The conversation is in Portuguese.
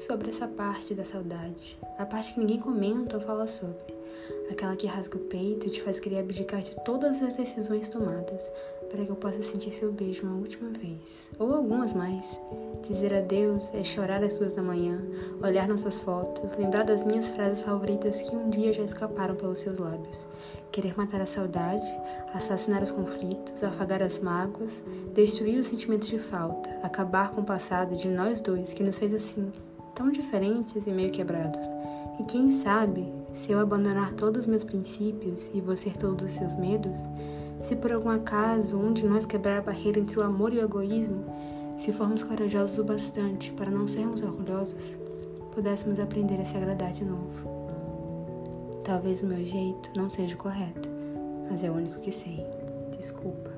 sobre essa parte da saudade, a parte que ninguém comenta ou fala sobre, aquela que rasga o peito e te faz querer abdicar de todas as decisões tomadas para que eu possa sentir seu beijo uma última vez, ou algumas mais. Dizer adeus é chorar às duas da manhã, olhar nossas fotos, lembrar das minhas frases favoritas que um dia já escaparam pelos seus lábios. Querer matar a saudade, assassinar os conflitos, afagar as mágoas, destruir os sentimentos de falta, acabar com o passado de nós dois que nos fez assim, tão diferentes e meio quebrados. E quem sabe, se eu abandonar todos os meus princípios e você todos os seus medos, se por algum acaso um de nós quebrar a barreira entre o amor e o egoísmo, se formos corajosos o bastante para não sermos orgulhosos, pudéssemos aprender a se agradar de novo. Talvez o meu jeito não seja correto, mas é o único que sei. Desculpa.